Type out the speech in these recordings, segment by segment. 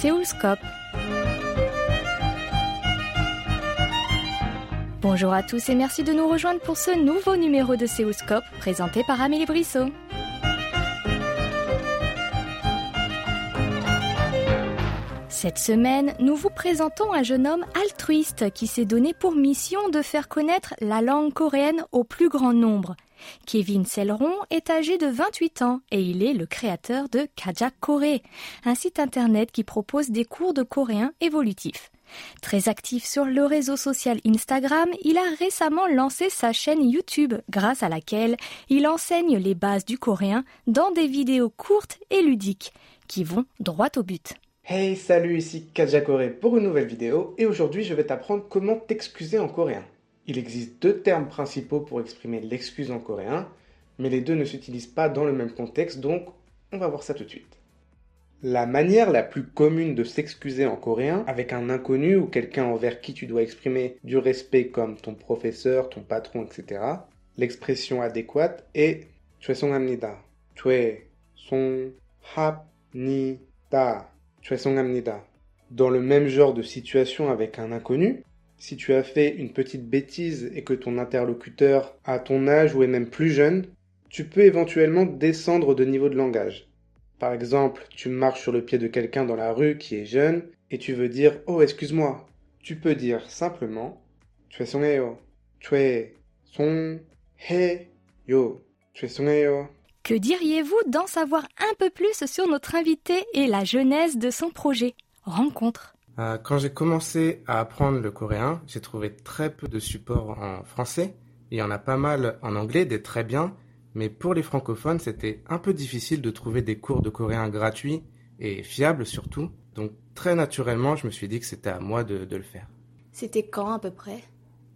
Séoulscope. Bonjour à tous et merci de nous rejoindre pour ce nouveau numéro de Séoulscope présenté par Amélie Brissot. Cette semaine, nous vous présentons un jeune homme altruiste qui s'est donné pour mission de faire connaître la langue coréenne au plus grand nombre. Kevin Selleron est âgé de 28 ans et il est le créateur de Kajak Corée, un site internet qui propose des cours de coréen évolutif. Très actif sur le réseau social Instagram, il a récemment lancé sa chaîne YouTube grâce à laquelle il enseigne les bases du coréen dans des vidéos courtes et ludiques qui vont droit au but. Hey, salut, ici Kajakore pour une nouvelle vidéo et aujourd'hui je vais t'apprendre comment t'excuser en coréen. Il existe deux termes principaux pour exprimer l'excuse en coréen, mais les deux ne s'utilisent pas dans le même contexte donc on va voir ça tout de suite. La manière la plus commune de s'excuser en coréen avec un inconnu ou quelqu'un envers qui tu dois exprimer du respect comme ton professeur, ton patron, etc. L'expression adéquate est 죄송합니다. 죄송합니다. Dans le même genre de situation avec un inconnu, si tu as fait une petite bêtise et que ton interlocuteur a ton âge ou est même plus jeune, tu peux éventuellement descendre de niveau de langage. Par exemple, tu marches sur le pied de quelqu'un dans la rue qui est jeune et tu veux dire Oh, excuse-moi. Tu peux dire simplement Tu es son yo. Tu es son he yo. Tu es son yo. Que diriez-vous d'en savoir un peu plus sur notre invité et la genèse de son projet? Rencontre. Euh, quand j'ai commencé à apprendre le coréen, j'ai trouvé très peu de supports en français. Il y en a pas mal en anglais, des très bien, mais pour les francophones, c'était un peu difficile de trouver des cours de coréen gratuits et fiables surtout. Donc très naturellement, je me suis dit que c'était à moi de, le faire. C'était quand à peu près?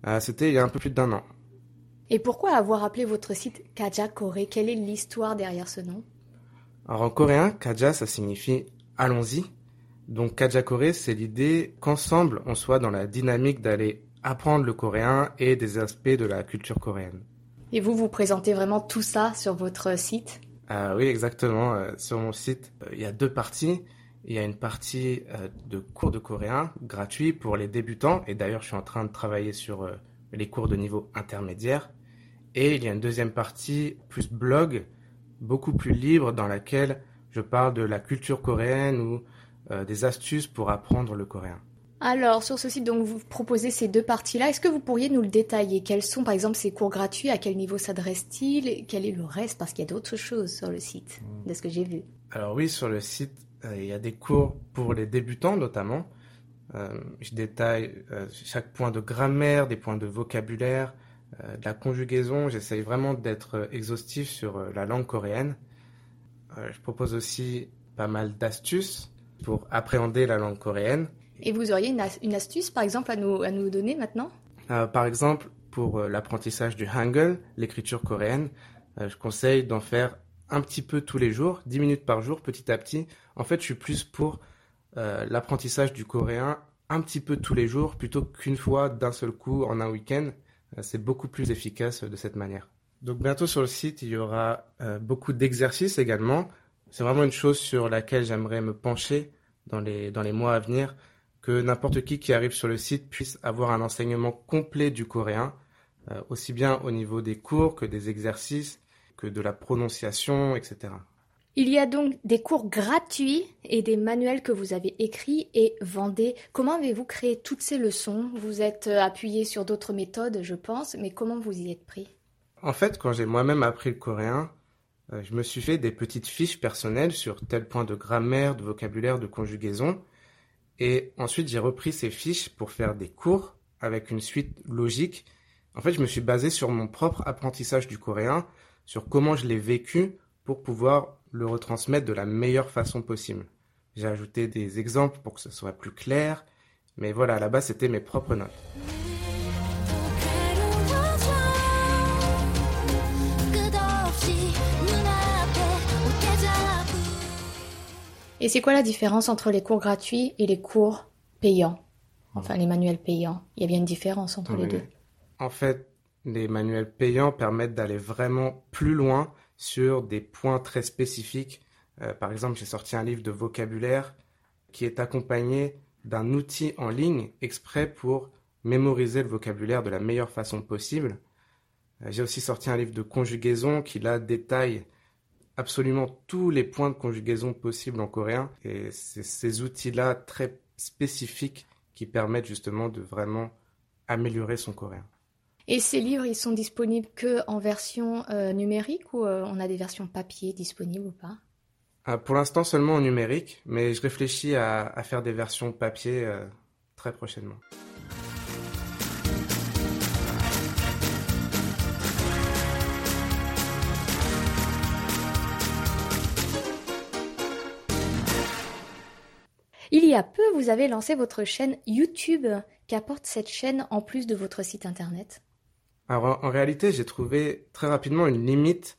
Euh, C'était il y a un peu plus d'un an. Et pourquoi avoir appelé votre site Kaja Corée? Quelle est l'histoire derrière ce nom? Alors en coréen, Kaja, ça signifie allons-y. Donc Kaja Corée, c'est l'idée qu'ensemble, on soit dans la dynamique d'aller apprendre le coréen et des aspects de la culture coréenne. Et vous, vous présentez vraiment tout ça sur votre site? Ah Oui, exactement. Euh, sur mon site, euh, il y a deux parties. Il y a une partie euh, de cours de coréen gratuit pour les débutants. Et d'ailleurs, je suis en train de travailler sur les cours de niveau intermédiaire. Et il y a une deuxième partie, plus blog, beaucoup plus libre, dans laquelle je parle de la culture coréenne ou euh, des astuces pour apprendre le coréen. Alors, sur ce site, donc, vous proposez ces deux parties-là. Est-ce que vous pourriez nous le détailler? Quels sont, par exemple, ces cours gratuits? À quel niveau s'adressent-ils? Quel est le reste? Parce qu'il y a d'autres choses sur le site, de ce que j'ai vu. Alors oui, sur le site, euh, il y a des cours pour les débutants, notamment. Euh, je détaille chaque point de grammaire, des points de vocabulaire, de la conjugaison, j'essaye vraiment d'être exhaustif sur la langue coréenne. Je propose aussi pas mal d'astuces pour appréhender la langue coréenne. Et vous auriez une, astuce, par exemple, à nous, à nous donner maintenant? Par exemple, pour l'apprentissage du Hangul, l'écriture coréenne, je conseille d'en faire un petit peu tous les jours, 10 minutes par jour, petit à petit. En fait, je suis plus pour l'apprentissage du coréen un petit peu tous les jours plutôt qu'une fois d'un seul coup en un week-end. Euh, c'est beaucoup plus efficace de cette manière. Donc bientôt sur le site, il y aura euh, beaucoup d'exercices également. C'est vraiment une chose sur laquelle j'aimerais me pencher dans les, dans les mois à venir, que n'importe qui qui arrive sur le site puisse avoir un enseignement complet du coréen, euh, aussi bien au niveau des cours que des exercices, que de la prononciation, etc. Il y a donc des cours gratuits et des manuels que vous avez écrits et vendés. Comment avez-vous créé toutes ces leçons? Vous êtes euh, appuyé sur d'autres méthodes, je pense, mais comment vous y êtes pris? En fait, quand j'ai moi-même appris le coréen, je me suis fait des petites fiches personnelles sur tel point de grammaire, de vocabulaire, de conjugaison. Et ensuite, j'ai repris ces fiches pour faire des cours avec une suite logique. En fait, je me suis basé sur mon propre apprentissage du coréen, sur comment je l'ai vécu pour pouvoir le retransmettre de la meilleure façon possible. J'ai ajouté des exemples pour que ce soit plus clair, mais voilà, là-bas c'était mes propres notes. Et c'est quoi la différence entre les cours gratuits et les cours payants Enfin, les manuels payants. Il y a bien une différence entre les deux. En fait, les manuels payants permettent d'aller vraiment plus loin sur des points très spécifiques. Euh, par exemple, j'ai sorti un livre de vocabulaire qui est accompagné d'un outil en ligne exprès pour mémoriser le vocabulaire de la meilleure façon possible. Euh, j'ai aussi sorti un livre de conjugaison qui là détaille absolument tous les points de conjugaison possibles en coréen et c'est ces outils-là très spécifiques qui permettent justement de vraiment améliorer son coréen. Et ces livres, ils sont disponibles que en version euh, numérique ou euh, on a des versions papier disponibles ou pas? Ah, Pour l'instant seulement en numérique, mais je réfléchis à, faire des versions papier euh, très prochainement. A peu, vous avez lancé votre chaîne YouTube. Qu'apporte cette chaîne en plus de votre site internet? Alors en, réalité, j'ai trouvé très rapidement une limite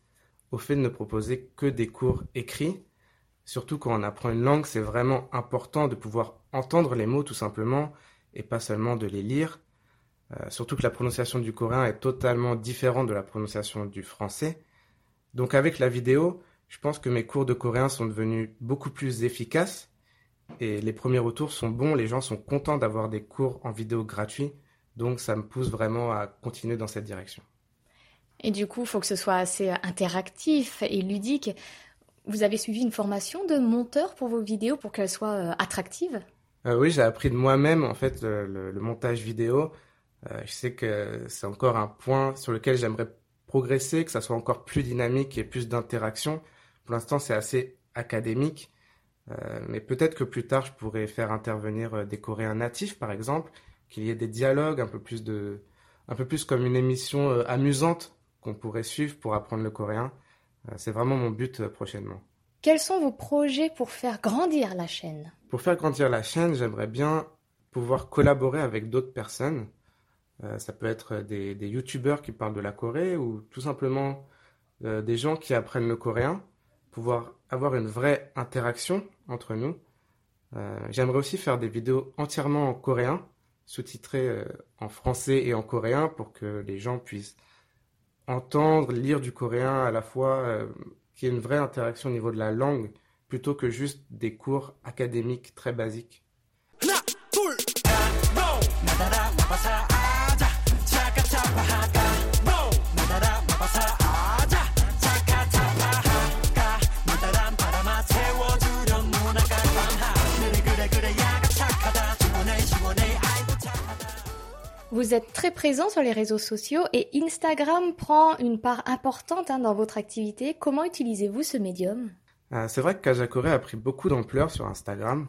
au fait de ne proposer que des cours écrits. Surtout quand on apprend une langue, c'est vraiment important de pouvoir entendre les mots tout simplement et pas seulement de les lire. Euh, surtout que la prononciation du coréen est totalement différente de la prononciation du français. Donc avec la vidéo, je pense que mes cours de coréen sont devenus beaucoup plus efficaces et les premiers retours sont bons, les gens sont contents d'avoir des cours en vidéo gratuits, donc ça me pousse vraiment à continuer dans cette direction. Et du coup, il faut que ce soit assez interactif et ludique. Vous avez suivi une formation de monteur pour vos vidéos pour qu'elles soient euh, attractives? Euh, Oui, j'ai appris de moi-même en fait le, montage vidéo. Euh, je sais que c'est encore un point sur lequel j'aimerais progresser, que ça soit encore plus dynamique et plus d'interaction. Pour l'instant, c'est assez académique. Euh, mais peut-être que plus tard, je pourrais faire intervenir euh, des Coréens natifs, par exemple, qu'il y ait des dialogues un peu plus de, un peu plus comme une émission euh, amusante qu'on pourrait suivre pour apprendre le coréen. C'est vraiment mon but prochainement. Quels sont vos projets pour faire grandir la chaîne? Pour faire grandir la chaîne, j'aimerais bien pouvoir collaborer avec d'autres personnes. ça peut être des, des youtubeurs qui parlent de la Corée ou tout simplement des gens qui apprennent le coréen pouvoir avoir une vraie interaction entre nous. Euh, j'aimerais aussi faire des vidéos entièrement en coréen, sous-titrées euh, en français et en coréen pour que les gens puissent entendre, lire du coréen à la fois, euh, qu'il y ait une vraie interaction au niveau de la langue, plutôt que juste des cours académiques très basiques. Vous êtes très présent sur les réseaux sociaux et Instagram prend une part importante hein, dans votre activité. Comment utilisez-vous ce médium? Euh, C'est vrai que Kajakore a pris beaucoup d'ampleur sur Instagram.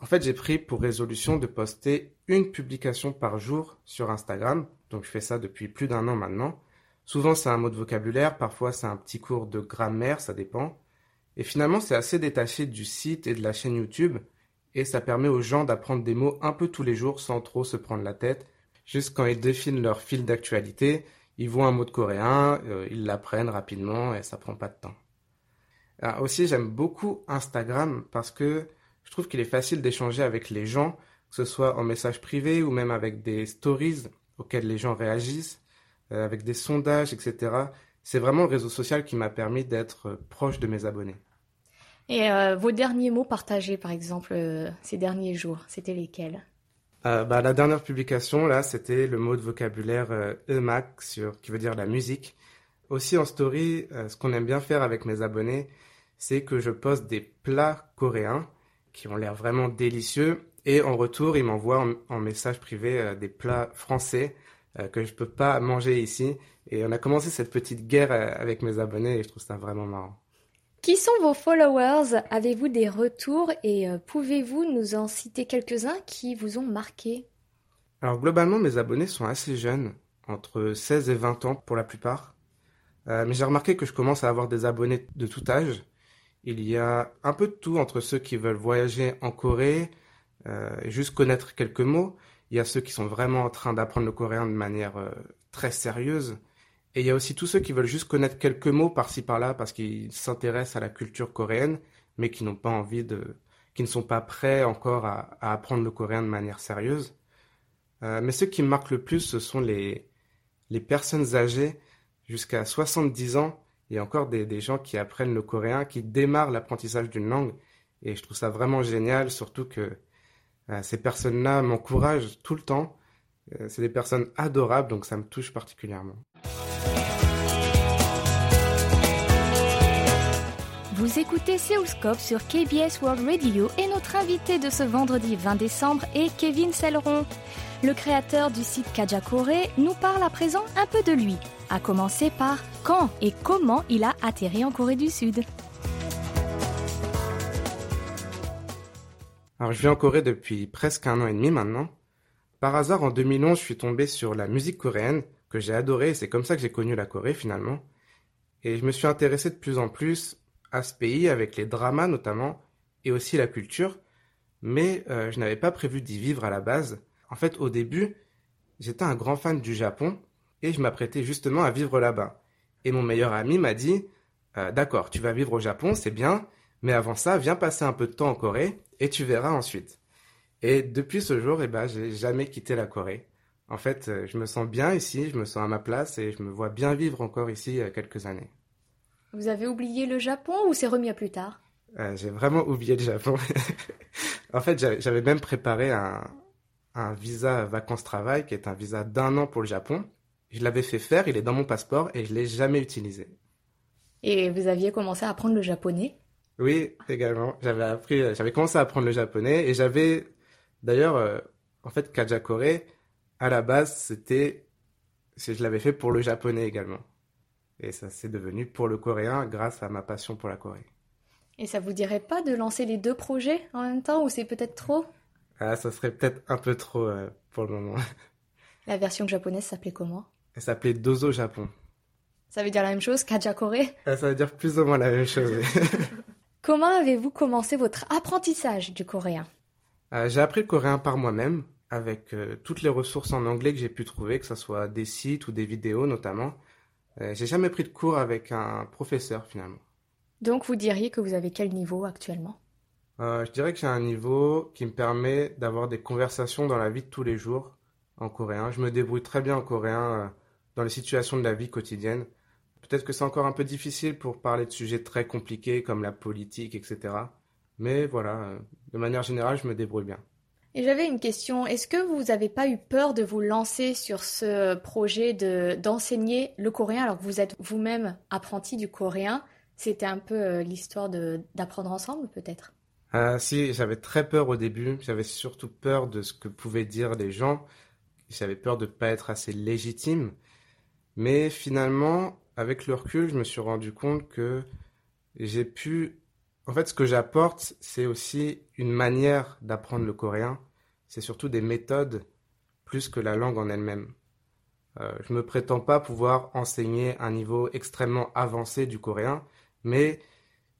En fait, j'ai pris pour résolution de poster une publication par jour sur Instagram. Donc, je fais ça depuis plus d'un an maintenant. Souvent, c'est un mot de vocabulaire, parfois, c'est un petit cours de grammaire, ça dépend. Et finalement, c'est assez détaché du site et de la chaîne YouTube. Et ça permet aux gens d'apprendre des mots un peu tous les jours sans trop se prendre la tête Juste quand ils définissent leur fil d'actualité, ils voient un mot de coréen, euh, ils l'apprennent rapidement et ça prend pas de temps. Alors aussi, j'aime beaucoup Instagram parce que je trouve qu'il est facile d'échanger avec les gens, que ce soit en message privé ou même avec des stories auxquelles les gens réagissent, euh, avec des sondages, etc. C'est vraiment le réseau social qui m'a permis d'être proche de mes abonnés. Et euh, vos derniers mots partagés, par exemple, ces derniers jours, c'était lesquels? Euh, bah, la dernière publication, là, c'était le mot de vocabulaire euh, EMAC, sur, qui veut dire la musique. Aussi en story, euh, ce qu'on aime bien faire avec mes abonnés, c'est que je poste des plats coréens qui ont l'air vraiment délicieux. Et en retour, ils m'envoient en, message privé euh, des plats français que je peux pas manger ici. Et on a commencé cette petite guerre avec mes abonnés et je trouve ça vraiment marrant. Qui sont vos followers? Avez-vous des retours? Et euh, pouvez-vous nous en citer quelques-uns qui vous ont marqué? Alors globalement, mes abonnés sont assez jeunes, entre 16 et 20 ans pour la plupart. Euh, mais j'ai remarqué que je commence à avoir des abonnés de tout âge. Il y a un peu de tout entre ceux qui veulent voyager en Corée euh, et juste connaître quelques mots. Il y a ceux qui sont vraiment en train d'apprendre le coréen de manière très sérieuse. Et il y a aussi tous ceux qui veulent juste connaître quelques mots par-ci par-là parce qu'ils s'intéressent à la culture coréenne, mais qui n'ont pas envie de, qui ne sont pas prêts encore à, apprendre le coréen de manière sérieuse. Euh, mais ceux qui me marquent le plus, ce sont les, personnes âgées jusqu'à 70 ans. Il y a encore des, des gens qui apprennent le coréen, qui démarrent l'apprentissage d'une langue. Et je trouve ça vraiment génial, surtout que euh, ces personnes-là m'encouragent tout le temps. Euh, c'est des personnes adorables, donc ça me touche particulièrement. Vous écoutez Séoulscope sur KBS World Radio et notre invité de ce vendredi 20 décembre est Kevin Selleron. Le créateur du site Kajakore nous parle à présent un peu de lui, à commencer par quand et comment il a atterri en Corée du Sud. Alors je vis en Corée depuis presque un an et demi maintenant. Par hasard, en 2011, je suis tombé sur la musique coréenne que j'ai adorée c'est comme ça que j'ai connu la Corée finalement. Et je me suis intéressé de plus en plus à ce pays avec les dramas notamment et aussi la culture, mais euh, je n'avais pas prévu d'y vivre à la base. En fait, au début, j'étais un grand fan du Japon et je m'apprêtais justement à vivre là-bas. Et mon meilleur ami m'a dit euh, D'accord, tu vas vivre au Japon, c'est bien, mais avant ça, viens passer un peu de temps en Corée et tu verras ensuite. Et depuis ce jour, eh ben, j'ai jamais quitté la Corée. En fait, euh, je me sens bien ici, je me sens à ma place et je me vois bien vivre encore ici quelques années. Vous avez oublié le Japon ou c'est remis à plus tard? Euh, J'ai vraiment oublié le Japon. en fait, j'avais même préparé un, un visa vacances-travail qui est un visa d'un an pour le Japon. Je l'avais fait faire, il est dans mon passeport et je l'ai jamais utilisé. Et vous aviez commencé à apprendre le japonais? Oui, également. J'avais appris, j'avais commencé à apprendre le japonais et j'avais, d'ailleurs, euh, en fait, Kajakore, à la base, c'était, je l'avais fait pour le japonais également. Et ça s'est devenu pour le coréen grâce à ma passion pour la Corée. Et ça vous dirait pas de lancer les deux projets en même temps ou c'est peut-être trop? Ah, ça serait peut-être un peu trop euh, pour le moment. La version japonaise s'appelait comment? Elle s'appelait Dozo Japon. Ça veut dire la même chose Kajakore? Ah, Ça veut dire plus ou moins la même chose. Comment avez-vous commencé votre apprentissage du coréen? J'ai appris le coréen par moi-même, avec euh, toutes les ressources en anglais que j'ai pu trouver, que ce soit des sites ou des vidéos notamment. Euh, j'ai jamais pris de cours avec un professeur finalement. Donc vous diriez que vous avez quel niveau actuellement? Euh, Je dirais que j'ai un niveau qui me permet d'avoir des conversations dans la vie de tous les jours en coréen. Je me débrouille très bien en coréen euh, dans les situations de la vie quotidienne. Peut-être que c'est encore un peu difficile pour parler de sujets très compliqués comme la politique, etc. Mais voilà, de manière générale, je me débrouille bien. Et j'avais une question. Est-ce que vous n'avez pas eu peur de vous lancer sur ce projet de d'enseigner le coréen alors que vous êtes vous-même apprenti du coréen? C'était un peu euh, l'histoire d'apprendre ensemble, peut-être? Ah Si, j'avais très peur au début. J'avais surtout peur de ce que pouvaient dire les gens. J'avais peur de ne pas être assez légitime. Mais finalement, avec le recul, je me suis rendu compte que j'ai pu en fait, ce que j'apporte, c'est aussi une manière d'apprendre le coréen. C'est surtout des méthodes plus que la langue en elle-même. Euh, je ne me prétends pas pouvoir enseigner un niveau extrêmement avancé du coréen, mais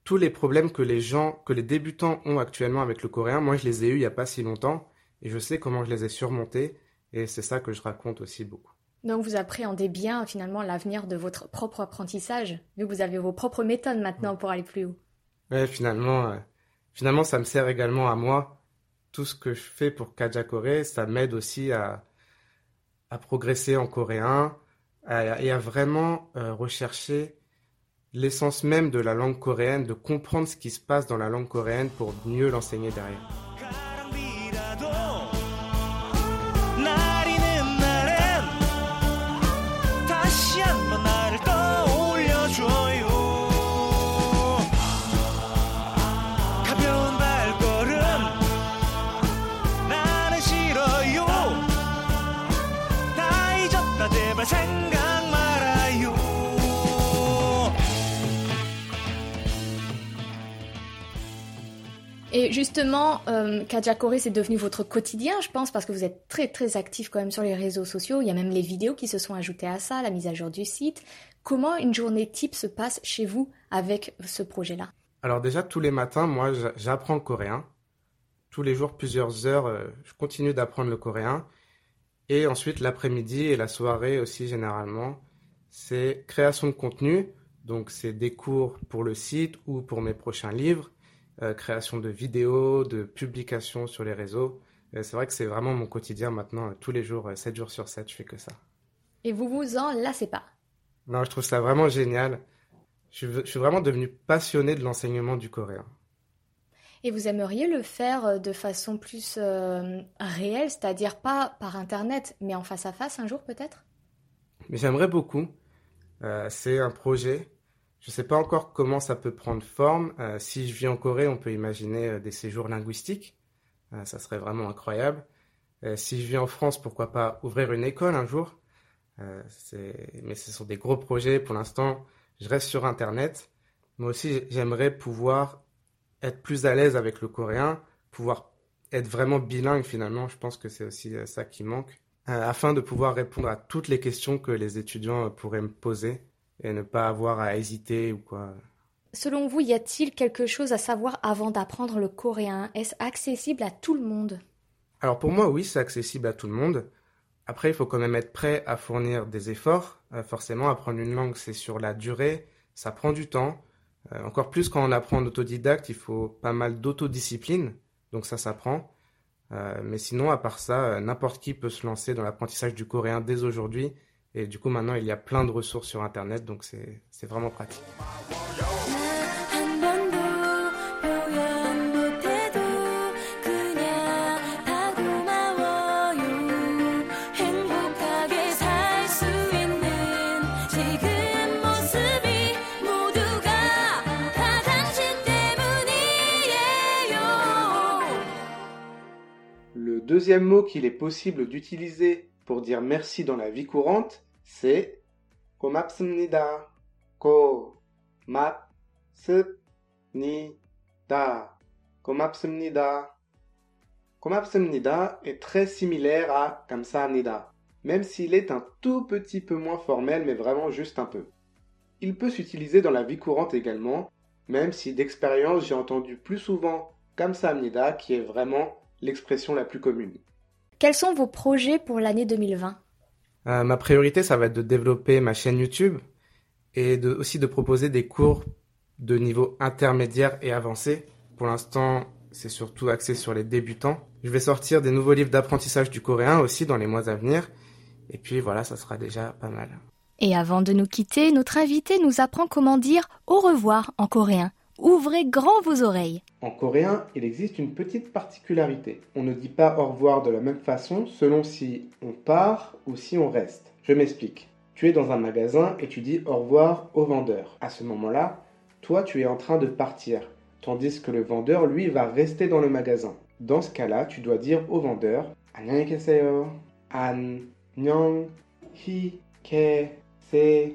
tous les problèmes que les gens, que les débutants ont actuellement avec le coréen, moi je les ai eus il n'y a pas si longtemps, et je sais comment je les ai surmontés, et c'est ça que je raconte aussi beaucoup. Donc vous appréhendez bien finalement l'avenir de votre propre apprentissage, vu que vous avez vos propres méthodes maintenant pour aller plus haut. Ouais, finalement, euh, finalement, ça me sert également à moi. Tout ce que je fais pour Kajakore, ça m'aide aussi à, à progresser en coréen et à vraiment euh, rechercher l'essence même de la langue coréenne, de comprendre ce qui se passe dans la langue coréenne pour mieux l'enseigner derrière. Justement, euh, Kajakore, c'est devenu votre quotidien, je pense, parce que vous êtes très très actif quand même sur les réseaux sociaux. Il y a même les vidéos qui se sont ajoutées à ça, la mise à jour du site. Comment une journée type se passe chez vous avec ce projet-là? Alors déjà, tous les matins, moi, j'apprends le coréen. Tous les jours, plusieurs heures, euh, je continue d'apprendre le coréen. Et ensuite, l'après-midi et la soirée aussi, généralement, c'est création de contenu. Donc, c'est des cours pour le site ou pour mes prochains livres euh, création de vidéos, de publications sur les réseaux. Euh, c'est vrai que c'est vraiment mon quotidien maintenant, euh, tous les jours, 7 jours sur 7, je fais que ça. Et vous vous en lassez pas? Non, je trouve ça vraiment génial. Je, suis vraiment devenu passionné de l'enseignement du coréen. Et vous aimeriez le faire de façon plus euh, réelle, c'est-à-dire pas par Internet, mais en face à face un jour peut-être? Mais j'aimerais beaucoup. Euh, c'est un projet. Je ne sais pas encore comment ça peut prendre forme. si je vis en Corée, on peut imaginer des séjours linguistiques. ça serait vraiment incroyable. si je vis en France, pourquoi pas ouvrir une école un jour? Mais ce sont des gros projets. Pour l'instant, je reste sur Internet. Moi aussi, j'aimerais pouvoir être plus à l'aise avec le coréen, pouvoir être vraiment bilingue finalement, je pense que c'est aussi euh, ça qui manque, euh, afin de pouvoir répondre à toutes les questions que les étudiants euh, pourraient me poser et ne pas avoir à hésiter ou quoi. Selon vous, y a-t-il quelque chose à savoir avant d'apprendre le coréen? Est-ce accessible à tout le monde? Alors pour moi, oui, c'est accessible à tout le monde. Après, il faut quand même être prêt à fournir des efforts. forcément, apprendre une langue, c'est sur la durée, ça prend du temps. Euh, encore plus quand on apprend en autodidacte, il faut pas mal d'autodiscipline, donc ça s'apprend. Euh, mais sinon, à part ça, euh, n'importe qui peut se lancer dans l'apprentissage du coréen dès aujourd'hui. Et du coup, maintenant, il y a plein de ressources sur Internet, donc c'est vraiment pratique. deuxième mot qu'il est possible d'utiliser pour dire merci dans la vie courante, c'est 고맙습니다. 고맙습니다. 고맙습니다. 고맙습니다 est très similaire à 감사합니다, même s'il est un tout petit peu moins formel, mais vraiment juste un peu. Il peut s'utiliser dans la vie courante également, même si d'expérience j'ai entendu plus souvent 감사합니다 qui est vraiment l'expression la plus commune. Quels sont vos projets pour l'année 2020 euh, Ma priorité, ça va être de développer ma chaîne YouTube et aussi de proposer des cours de niveau intermédiaire et avancé. Pour l'instant, c'est surtout axé sur les débutants. Je vais sortir des nouveaux livres d'apprentissage du coréen aussi dans les mois à venir. Et puis voilà, ça sera déjà pas mal. Et avant de nous quitter, notre invité nous apprend comment dire au revoir en coréen. Ouvrez grand vos oreilles. En coréen, il existe une petite particularité. On ne dit pas au revoir de la même façon selon si on part ou si on reste. Je m'explique. Tu es dans un magasin et tu dis au revoir au vendeur. À ce moment-là, toi tu es en train de partir, tandis que le vendeur lui va rester dans le magasin. Dans ce cas-là, tu dois dire au vendeur 안녕히 계세요. 안녕히 계세요.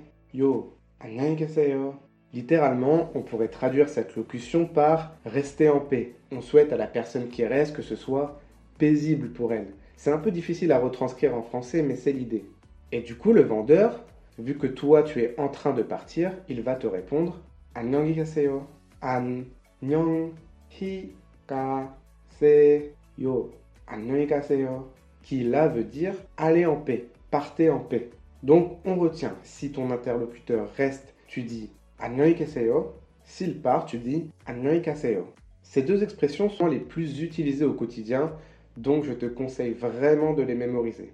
안녕히 계세요. Littéralement, on pourrait traduire cette locution par rester en paix. On souhaite à la personne qui reste que ce soit paisible pour elle. C'est un peu difficile à retranscrire en français, mais c'est l'idée. Et du coup, le vendeur, vu que toi tu es en train de partir, il va te répondre Annyeonghaseyo, annyeonghaseyo, annyeonghaseyo, qui là veut dire allez en paix, partez en paix. Donc on retient, si ton interlocuteur reste, tu dis Annyeonghaseyo. S'il part, tu dis Annyeonghaseyo. Ces deux expressions sont les plus utilisées au quotidien, donc je te conseille vraiment de les mémoriser.